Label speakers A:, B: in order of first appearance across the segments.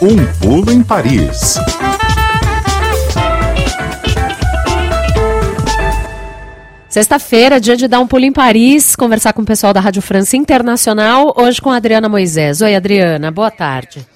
A: Um pulo em Paris.
B: Sexta-feira, dia de dar um pulo em Paris, conversar com o pessoal da Rádio França Internacional, hoje com a Adriana Moisés. Oi, Adriana, boa tarde.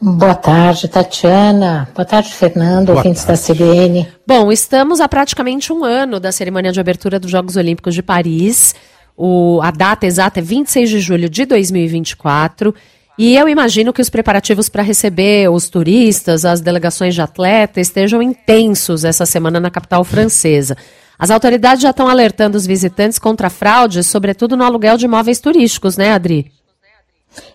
C: Boa tarde, Tatiana. Boa tarde, Fernando, boa ouvintes tarde. da CBN.
B: Bom, estamos há praticamente um ano da cerimônia de abertura dos Jogos Olímpicos de Paris. O, a data exata é 26 de julho de 2024. E eu imagino que os preparativos para receber os turistas, as delegações de atleta, estejam intensos essa semana na capital francesa. As autoridades já estão alertando os visitantes contra fraudes, sobretudo no aluguel de imóveis turísticos, né, Adri?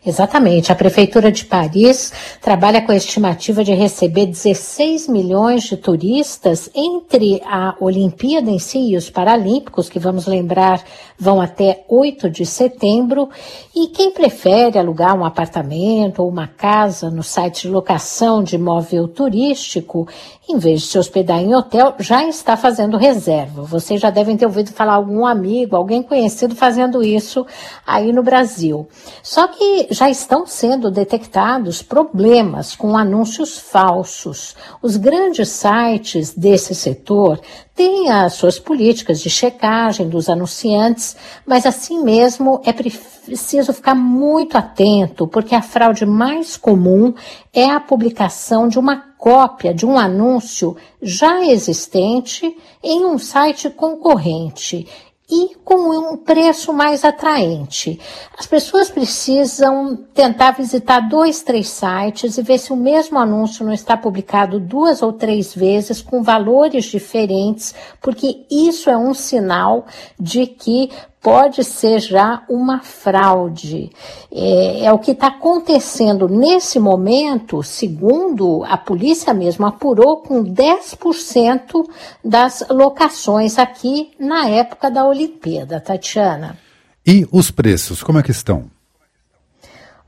C: Exatamente. A Prefeitura de Paris trabalha com a estimativa de receber 16 milhões de turistas entre a Olimpíada em si e os Paralímpicos, que vamos lembrar vão até 8 de setembro. E quem prefere alugar um apartamento ou uma casa no site de locação de imóvel turístico, em vez de se hospedar em hotel, já está fazendo reserva. Vocês já devem ter ouvido falar algum amigo, alguém conhecido fazendo isso aí no Brasil. Só que já estão sendo detectados problemas com anúncios falsos. Os grandes sites desse setor têm as suas políticas de checagem dos anunciantes, mas assim mesmo é preciso ficar muito atento, porque a fraude mais comum é a publicação de uma cópia de um anúncio já existente em um site concorrente e com um preço mais atraente. As pessoas precisam tentar visitar dois, três sites e ver se o mesmo anúncio não está publicado duas ou três vezes com valores diferentes, porque isso é um sinal de que pode ser já uma fraude. É, é o que está acontecendo nesse momento, segundo a polícia mesmo apurou, com 10% das locações aqui na época da Olimpíada, Tatiana.
A: E os preços, como é que estão?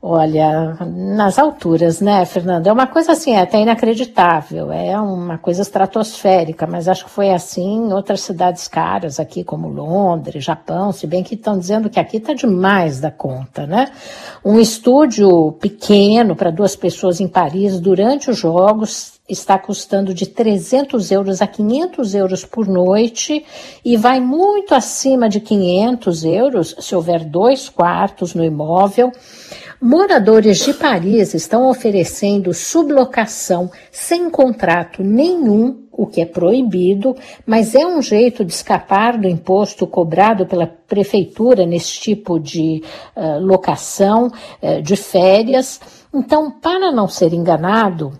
C: Olha, nas alturas, né, Fernando? É uma coisa assim, é até inacreditável, é uma coisa estratosférica, mas acho que foi assim em outras cidades caras aqui, como Londres, Japão, se bem que estão dizendo que aqui está demais da conta, né? Um estúdio pequeno para duas pessoas em Paris durante os Jogos está custando de 300 euros a 500 euros por noite e vai muito acima de 500 euros se houver dois quartos no imóvel. Moradores de Paris estão oferecendo sublocação sem contrato nenhum, o que é proibido, mas é um jeito de escapar do imposto cobrado pela prefeitura nesse tipo de uh, locação uh, de férias. Então, para não ser enganado,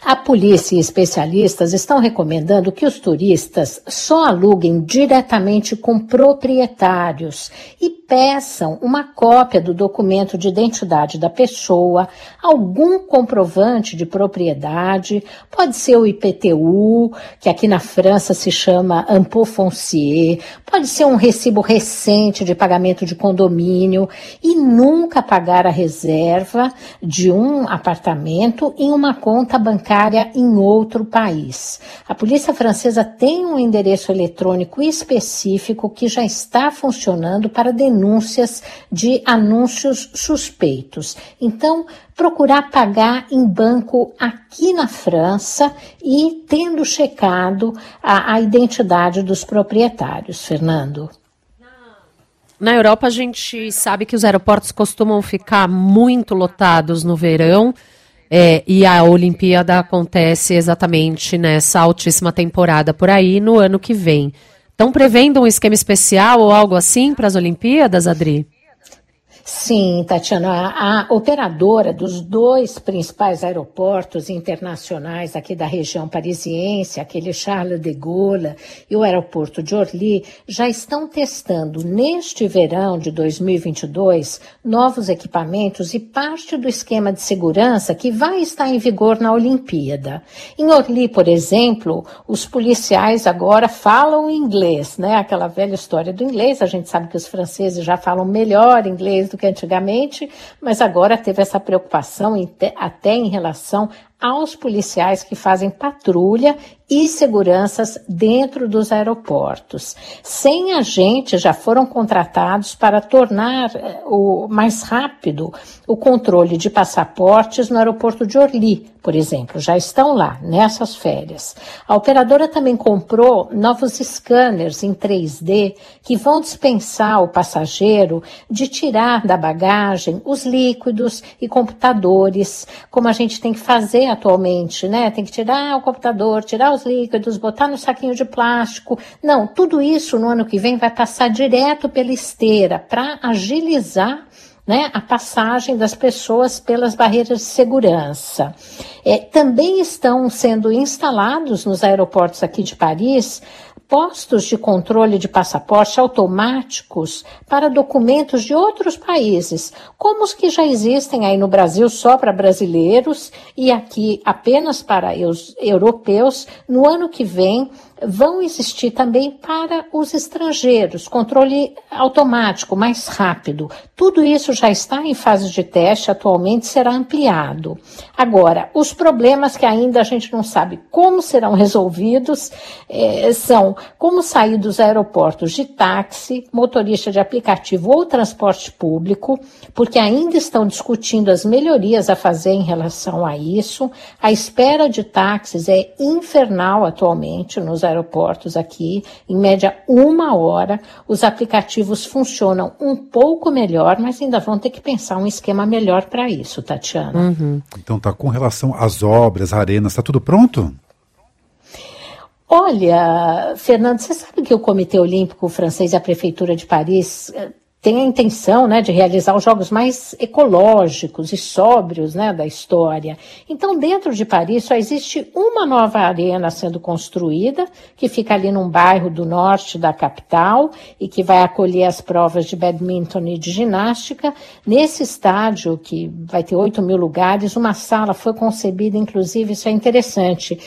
C: a polícia e especialistas estão recomendando que os turistas só aluguem diretamente com proprietários e peçam uma cópia do documento de identidade da pessoa, algum comprovante de propriedade, pode ser o IPTU, que aqui na França se chama Impôt Foncier, pode ser um recibo recente de pagamento de condomínio e nunca pagar a reserva de um apartamento em uma conta bancária em outro país. A polícia francesa tem um endereço eletrônico específico que já está funcionando para denúncias denúncias de anúncios suspeitos. Então, procurar pagar em banco aqui na França e tendo checado a, a identidade dos proprietários. Fernando.
B: Na Europa, a gente sabe que os aeroportos costumam ficar muito lotados no verão. É, e a Olimpíada acontece exatamente nessa altíssima temporada por aí no ano que vem. Estão prevendo um esquema especial ou algo assim para as Olimpíadas, Adri?
C: Sim, Tatiana, a operadora dos dois principais aeroportos internacionais aqui da região parisiense, aquele Charles de Gaulle e o aeroporto de Orly, já estão testando neste verão de 2022 novos equipamentos e parte do esquema de segurança que vai estar em vigor na Olimpíada. Em Orly, por exemplo, os policiais agora falam inglês, né? Aquela velha história do inglês, a gente sabe que os franceses já falam melhor inglês do que antigamente, mas agora teve essa preocupação até em relação aos policiais que fazem patrulha e seguranças dentro dos aeroportos. 100 agentes já foram contratados para tornar eh, o mais rápido o controle de passaportes no aeroporto de Orly, por exemplo, já estão lá nessas férias. A operadora também comprou novos scanners em 3D que vão dispensar o passageiro de tirar da bagagem os líquidos e computadores, como a gente tem que fazer atualmente, né? Tem que tirar o computador, tirar os líquidos, botar no saquinho de plástico. Não, tudo isso no ano que vem vai passar direto pela esteira para agilizar né, a passagem das pessoas pelas barreiras de segurança. É, também estão sendo instalados nos aeroportos aqui de Paris postos de controle de passaporte automáticos para documentos de outros países, como os que já existem aí no Brasil só para brasileiros e aqui apenas para os europeus. No ano que vem, vão existir também para os estrangeiros, controle automático, mais rápido. Tudo isso já está em fase de teste, atualmente será ampliado. Agora, os problemas que ainda a gente não sabe como serão resolvidos eh, são como sair dos aeroportos de táxi, motorista de aplicativo ou transporte público, porque ainda estão discutindo as melhorias a fazer em relação a isso. A espera de táxis é infernal atualmente nos aeroportos aqui, em média uma hora. Os aplicativos funcionam um pouco melhor, mas ainda vão ter que pensar um esquema melhor para isso, Tatiana.
A: Uhum. Então tá com relação às obras, arenas, está tudo pronto?
C: Olha, Fernando, você sabe que o Comitê Olímpico Francês e a Prefeitura de Paris eh, tem a intenção né, de realizar os jogos mais ecológicos e sóbrios né, da história. Então, dentro de Paris, só existe uma nova arena sendo construída, que fica ali num bairro do norte da capital e que vai acolher as provas de badminton e de ginástica. Nesse estádio, que vai ter 8 mil lugares, uma sala foi concebida, inclusive, isso é interessante,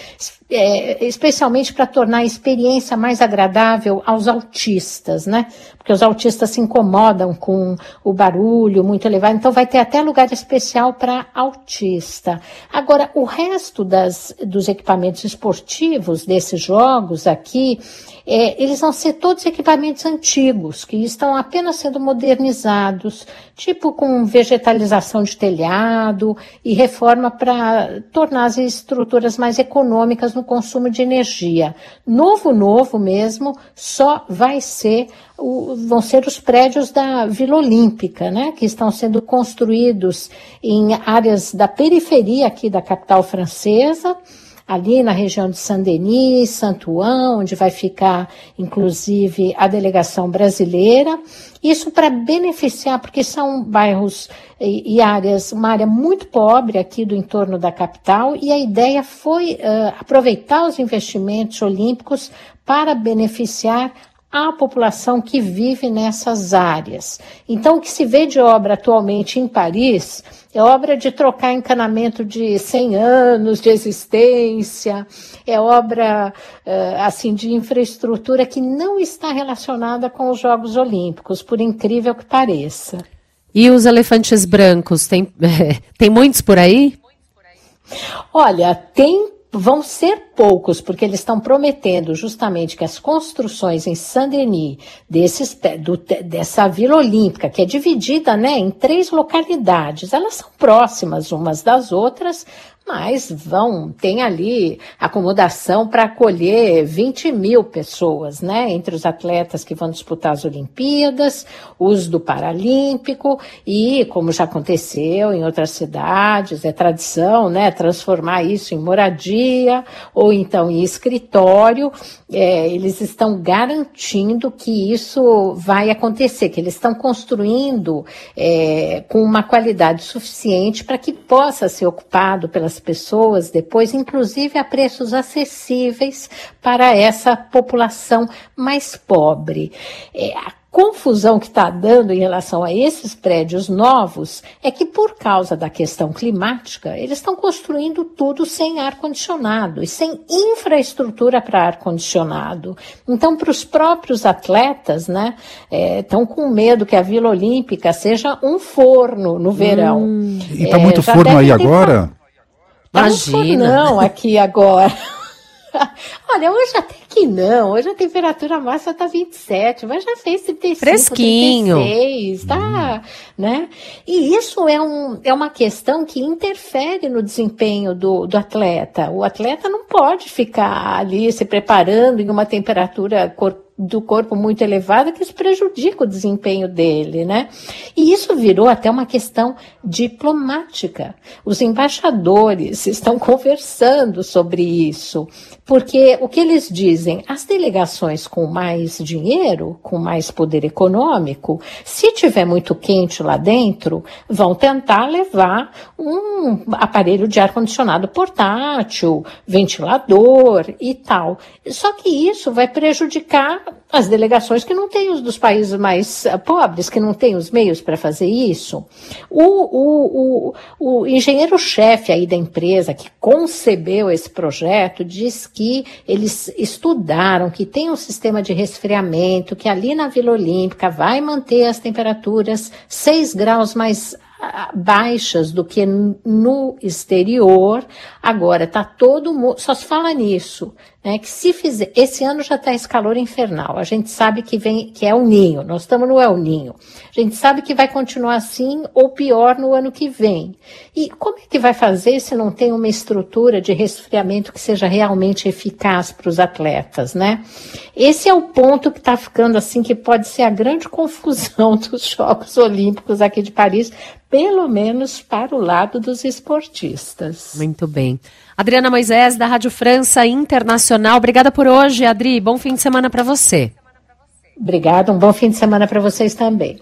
C: é, especialmente para tornar a experiência mais agradável aos autistas, né? Porque os autistas se incomodam com o barulho muito elevado, então vai ter até lugar especial para autista. Agora, o resto das, dos equipamentos esportivos desses jogos aqui, é, eles vão ser todos equipamentos antigos, que estão apenas sendo modernizados, tipo com vegetalização de telhado e reforma para tornar as estruturas mais econômicas no consumo de energia. Novo, novo mesmo, só vai ser o, vão ser os prédios da Vila Olímpica, né, que estão sendo construídos em áreas da periferia aqui da capital francesa ali na região de Saint-Denis, Santuão, onde vai ficar, inclusive, a delegação brasileira. Isso para beneficiar, porque são bairros e, e, áreas, uma área muito pobre aqui do entorno da capital, e a ideia foi uh, aproveitar os investimentos olímpicos para beneficiar a população que vive nessas áreas. Então, o que se vê de obra atualmente em Paris é obra de trocar encanamento de 100 anos de existência, é obra eh, assim de infraestrutura que não está relacionada com os Jogos Olímpicos, por incrível que pareça.
B: E os elefantes brancos, tem, tem muitos por aí?
C: Olha, tem vão ser poucos, porque eles estão prometendo justamente que as construções em Saint-Denis, desses, do, dessa Vila Olímpica, que é dividida né, em três localidades, elas são próximas umas das outras, mas vão, tem ali acomodação para acolher 20 mil pessoas, né? Entre os atletas que vão disputar as Olimpíadas, os do Paralímpico, e como já aconteceu em outras cidades, é tradição, né? Transformar isso em moradia ou então em escritório. É, eles estão garantindo que isso vai acontecer, que eles estão construindo é, com uma qualidade suficiente para que possa ser ocupado pelas pessoas depois, inclusive a preços acessíveis para essa população mais pobre. É, a confusão que está dando em relação a esses prédios novos é que, por causa da questão climática, eles estão construindo tudo sem ar-condicionado e sem infraestrutura para ar-condicionado. Então, para os próprios atletas, né, estão é, com medo que a Vila Olímpica seja um forno no verão.
A: Hum. E está muito é, forno aí agora?
B: Imagina.
C: Não, aqui agora. Olha, hoje até que não. Hoje a temperatura máxima tá 27, mas já fez 35,
B: Fresquinho.
C: 36, tá, né? E isso é, um, é uma questão que interfere no desempenho do, do atleta. O atleta não pode ficar ali se preparando em uma temperatura corporal do corpo muito elevada que isso prejudica o desempenho dele, né? E isso virou até uma questão diplomática. Os embaixadores estão conversando sobre isso, porque o que eles dizem, as delegações com mais dinheiro, com mais poder econômico, se tiver muito quente lá dentro, vão tentar levar um aparelho de ar condicionado portátil, ventilador e tal. Só que isso vai prejudicar as delegações que não têm os dos países mais uh, pobres, que não têm os meios para fazer isso. O, o, o, o engenheiro-chefe aí da empresa que concebeu esse projeto diz que eles estudaram que tem um sistema de resfriamento, que ali na Vila Olímpica vai manter as temperaturas 6 graus mais baixas do que no exterior. Agora, tá todo mundo, só se fala nisso, né? Que se fizer, esse ano já está esse calor infernal. A gente sabe que vem, que é o ninho, nós estamos no El Ninho. A gente sabe que vai continuar assim ou pior no ano que vem. E como é que vai fazer se não tem uma estrutura de resfriamento que seja realmente eficaz para os atletas, né? Esse é o ponto que está ficando assim, que pode ser a grande confusão dos Jogos Olímpicos aqui de Paris, pelo menos para o lado dos esportistas.
B: Muito bem. Adriana Moisés, da Rádio França Internacional. Obrigada por hoje, Adri. Bom fim de semana para você.
C: Obrigada, um bom fim de semana para vocês também.